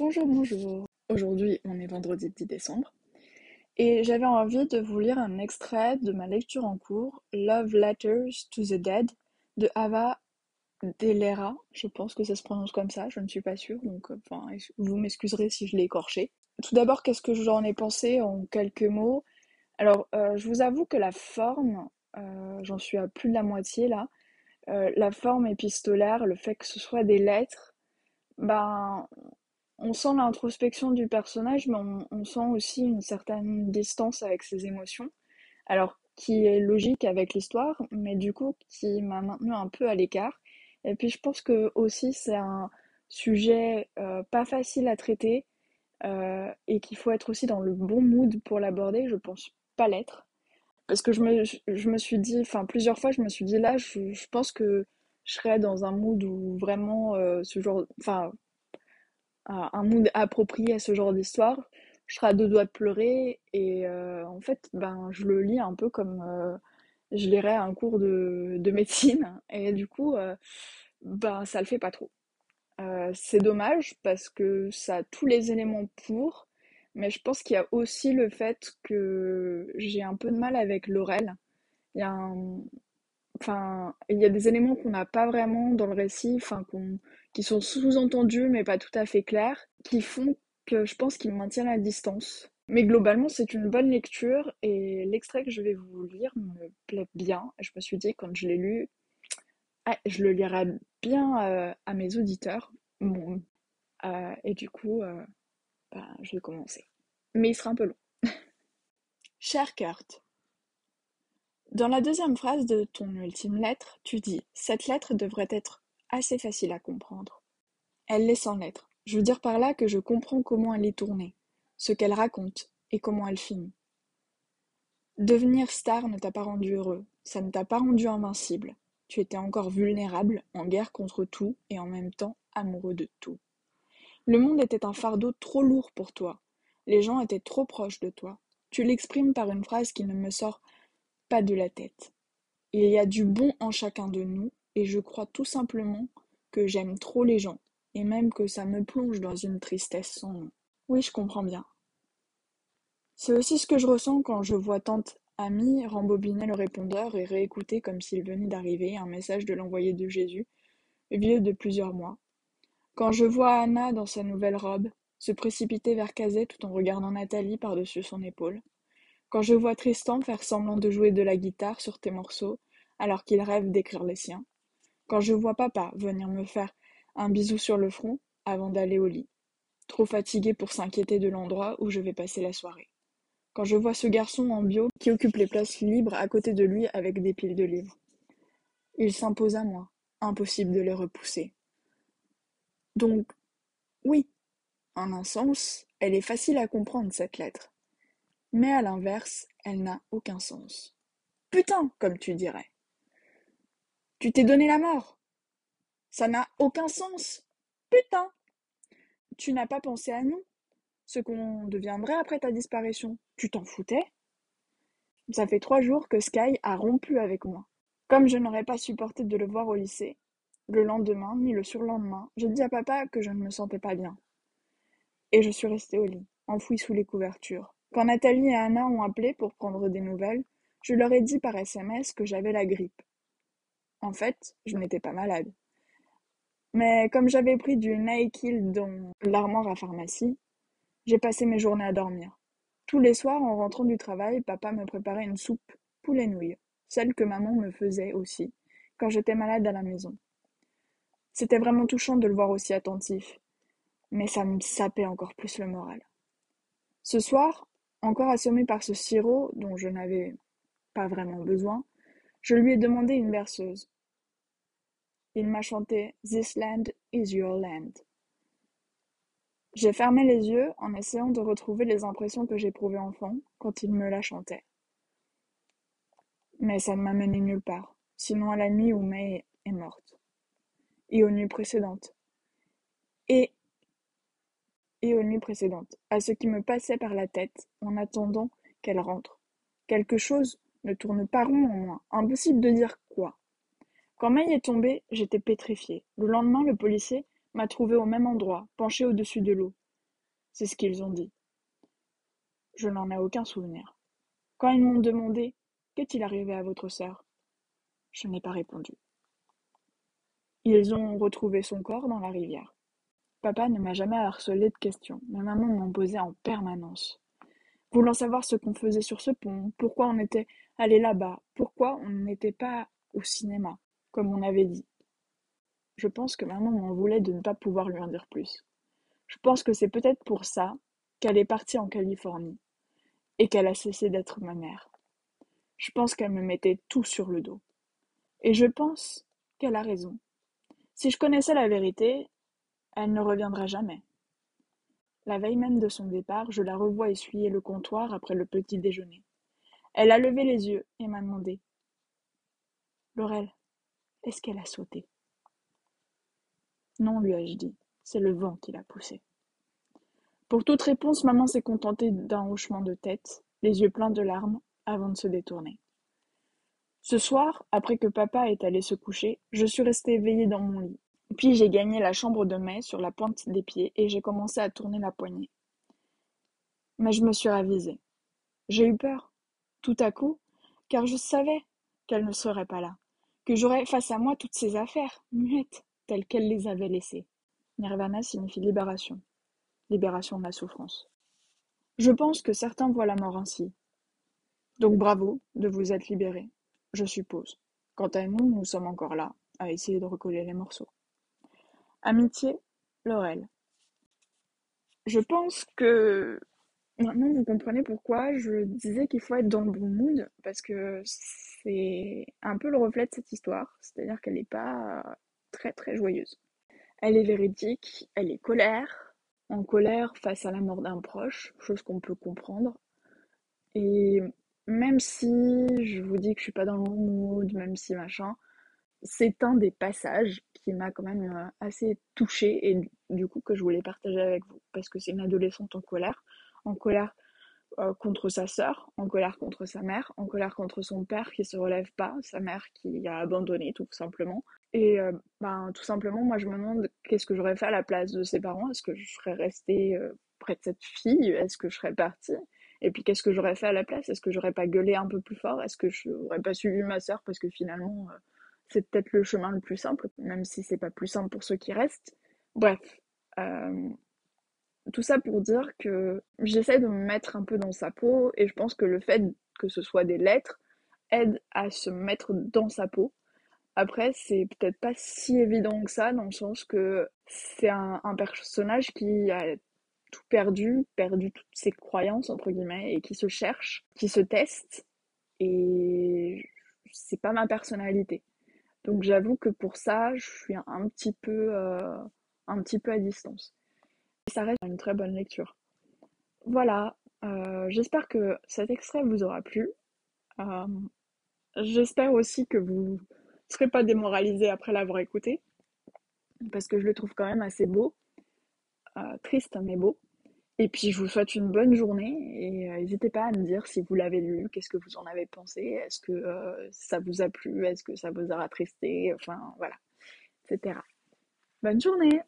Bonjour, bonjour. Aujourd'hui, on est vendredi 10 décembre. Et j'avais envie de vous lire un extrait de ma lecture en cours, Love Letters to the Dead, de Ava Delera. Je pense que ça se prononce comme ça, je ne suis pas sûre, donc enfin, vous m'excuserez si je l'ai écorché. Tout d'abord, qu'est-ce que j'en ai pensé en quelques mots? Alors, euh, je vous avoue que la forme, euh, j'en suis à plus de la moitié là, euh, la forme épistolaire, le fait que ce soit des lettres, ben, on sent l'introspection du personnage, mais on, sent aussi une certaine distance avec ses émotions. Alors, qui est logique avec l'histoire, mais du coup, qui m'a maintenu un peu à l'écart. Et puis, je pense que aussi, c'est un sujet euh, pas facile à traiter euh, et qu'il faut être aussi dans le bon mood pour l'aborder. Je pense pas l'être. Parce que je me, suis dit, enfin, plusieurs fois, je me suis dit là, je, je pense que je serais dans un mood où vraiment euh, ce genre, enfin, un mood approprié à ce genre d'histoire, je serai à deux doigts de pleurer et euh, en fait, ben, je le lis un peu comme euh, je lirais un cours de, de médecine et du coup, euh, ben, ça le fait pas trop. c'est dommage parce que ça a tous les éléments pour, mais je pense qu'il y a aussi le fait que j'ai un peu de mal avec Laurel. Il y a enfin, il y a des éléments qu'on n'a pas vraiment dans le récit, enfin, qu'on qui sont sous-entendus mais pas tout à fait clairs, qui font que je pense qu'ils maintiennent à distance. Mais globalement, c'est une bonne lecture et l'extrait que je vais vous lire me plaît bien. Je me suis dit, quand je l'ai lu, ah, je le lirai bien euh, à mes auditeurs. Bon, euh, et du coup, euh, bah, je vais commencer. Mais il sera un peu long. Cher Kurt, dans la deuxième phrase de ton ultime lettre, tu dis Cette lettre devrait être assez facile à comprendre. Elle l'est sans lettre. Je veux dire par là que je comprends comment elle est tournée, ce qu'elle raconte et comment elle finit. Devenir star ne t'a pas rendu heureux, ça ne t'a pas rendu invincible. Tu étais encore vulnérable, en guerre contre tout et en même temps amoureux de tout. Le monde était un fardeau trop lourd pour toi. Les gens étaient trop proches de toi. Tu l'exprimes par une phrase qui ne me sort pas de la tête. Il y a du bon en chacun de nous et je crois tout simplement que j'aime trop les gens, et même que ça me plonge dans une tristesse sans nom. Oui, je comprends bien. C'est aussi ce que je ressens quand je vois tante Amie rembobiner le répondeur et réécouter comme s'il venait d'arriver un message de l'envoyé de Jésus, vieux de plusieurs mois. Quand je vois Anna dans sa nouvelle robe, se précipiter vers Kazet tout en regardant Nathalie par-dessus son épaule. Quand je vois Tristan faire semblant de jouer de la guitare sur tes morceaux alors qu'il rêve d'écrire les siens. Quand je vois papa venir me faire un bisou sur le front avant d'aller au lit, trop fatigué pour s'inquiéter de l'endroit où je vais passer la soirée. Quand je vois ce garçon en bio qui occupe les places libres à côté de lui avec des piles de livres. Il s'impose à moi, impossible de les repousser. Donc, oui, en un sens, elle est facile à comprendre, cette lettre. Mais à l'inverse, elle n'a aucun sens. Putain, comme tu dirais. Tu t'es donné la mort. Ça n'a aucun sens. Putain. Tu n'as pas pensé à nous, ce qu'on deviendrait après ta disparition. Tu t'en foutais Ça fait trois jours que Sky a rompu avec moi. Comme je n'aurais pas supporté de le voir au lycée, le lendemain ni le surlendemain, j'ai dit à papa que je ne me sentais pas bien. Et je suis restée au lit, enfouie sous les couvertures. Quand Nathalie et Anna ont appelé pour prendre des nouvelles, je leur ai dit par SMS que j'avais la grippe en fait, je n'étais pas malade. Mais comme j'avais pris du Nyquil dans l'armoire à pharmacie, j'ai passé mes journées à dormir. Tous les soirs, en rentrant du travail, papa me préparait une soupe poulet nouilles, celle que maman me faisait aussi, quand j'étais malade à la maison. C'était vraiment touchant de le voir aussi attentif, mais ça me sapait encore plus le moral. Ce soir, encore assommé par ce sirop dont je n'avais pas vraiment besoin, je lui ai demandé une berceuse. Il m'a chanté This land is your land. J'ai fermé les yeux en essayant de retrouver les impressions que j'éprouvais enfant quand il me la chantait. Mais ça ne m'a mené nulle part, sinon à la nuit où May est morte, et aux nuits précédentes, et, et aux nuits précédentes, à ce qui me passait par la tête en attendant qu'elle rentre. Quelque chose ne tourne pas rond en moi, impossible de dire quoi. Quand May est tombée, j'étais pétrifiée. Le lendemain, le policier m'a trouvée au même endroit, penchée au-dessus de l'eau. c'est ce qu'ils ont dit. Je n'en ai aucun souvenir. Quand ils m'ont demandé Qu'est-il arrivé à votre sœur? Je n'ai pas répondu. Ils ont retrouvé son corps dans la rivière. Papa ne m'a jamais harcelé de questions, mais maman m'en posait en permanence. Voulant savoir ce qu'on faisait sur ce pont, pourquoi on était allé là-bas, pourquoi on n'était pas au cinéma, comme on avait dit. Je pense que maman m'en voulait de ne pas pouvoir lui en dire plus. Je pense que c'est peut-être pour ça qu'elle est partie en Californie et qu'elle a cessé d'être ma mère. Je pense qu'elle me mettait tout sur le dos. Et je pense qu'elle a raison. Si je connaissais la vérité, elle ne reviendrait jamais. La veille même de son départ, je la revois essuyer le comptoir après le petit déjeuner. Elle a levé les yeux et m'a demandé Laurel, est-ce qu'elle a sauté? Non, lui ai-je dit, c'est le vent qui l'a poussée. Pour toute réponse, maman s'est contentée d'un hochement de tête, les yeux pleins de larmes, avant de se détourner. Ce soir, après que papa est allé se coucher, je suis restée éveillée dans mon lit. Puis j'ai gagné la chambre de mai sur la pointe des pieds et j'ai commencé à tourner la poignée. Mais je me suis ravisée. J'ai eu peur, tout à coup, car je savais qu'elle ne serait pas là, que j'aurais face à moi toutes ces affaires, muettes, telles qu'elle les avait laissées. Nirvana signifie libération, libération de la souffrance. Je pense que certains voient la mort ainsi, donc bravo de vous être libéré, je suppose. Quant à nous, nous sommes encore là, à essayer de recoller les morceaux. Amitié, Laurel. Je pense que maintenant vous comprenez pourquoi je disais qu'il faut être dans le bon mood, parce que c'est un peu le reflet de cette histoire, c'est-à-dire qu'elle n'est pas très très joyeuse. Elle est véridique, elle est colère, en colère face à la mort d'un proche, chose qu'on peut comprendre. Et même si je vous dis que je suis pas dans le bon mood, même si machin, c'est un des passages qui m'a quand même euh, assez touchée et du coup que je voulais partager avec vous parce que c'est une adolescente en colère, en colère euh, contre sa sœur, en colère contre sa mère, en colère contre son père qui se relève pas, sa mère qui a abandonné tout simplement. Et euh, ben tout simplement moi je me demande qu'est-ce que j'aurais fait à la place de ses parents, est-ce que je serais restée près de cette fille, est-ce que je serais partie? Et puis qu'est-ce que j'aurais fait à la place? Est-ce que j'aurais pas gueulé un peu plus fort? Est-ce que je n'aurais pas suivi ma sœur? Parce que finalement c'est peut-être le chemin le plus simple, même si c'est pas plus simple pour ceux qui restent. Bref, euh, tout ça pour dire que j'essaie de me mettre un peu dans sa peau et je pense que le fait que ce soit des lettres aide à se mettre dans sa peau. Après, c'est peut-être pas si évident que ça, dans le sens que c'est un, un personnage qui a tout perdu, perdu toutes ses croyances, entre guillemets, et qui se cherche, qui se teste. Et c'est pas ma personnalité. Donc j'avoue que pour ça, je suis un petit peu, euh, à distance. Ça reste une très bonne lecture. Voilà, euh, j'espère que cet extrait vous aura plu. Euh, j'espère aussi que vous ne serez pas démoralisé après l'avoir écouté, parce que je le trouve quand même assez beau. Triste mais beau. Et puis je vous souhaite une bonne journée et euh, n'hésitez pas à me dire si vous l'avez lu, qu'est-ce que vous en avez pensé, est-ce que euh, ça vous a plu, est-ce que ça vous a attristé, enfin voilà, etc. Bonne journée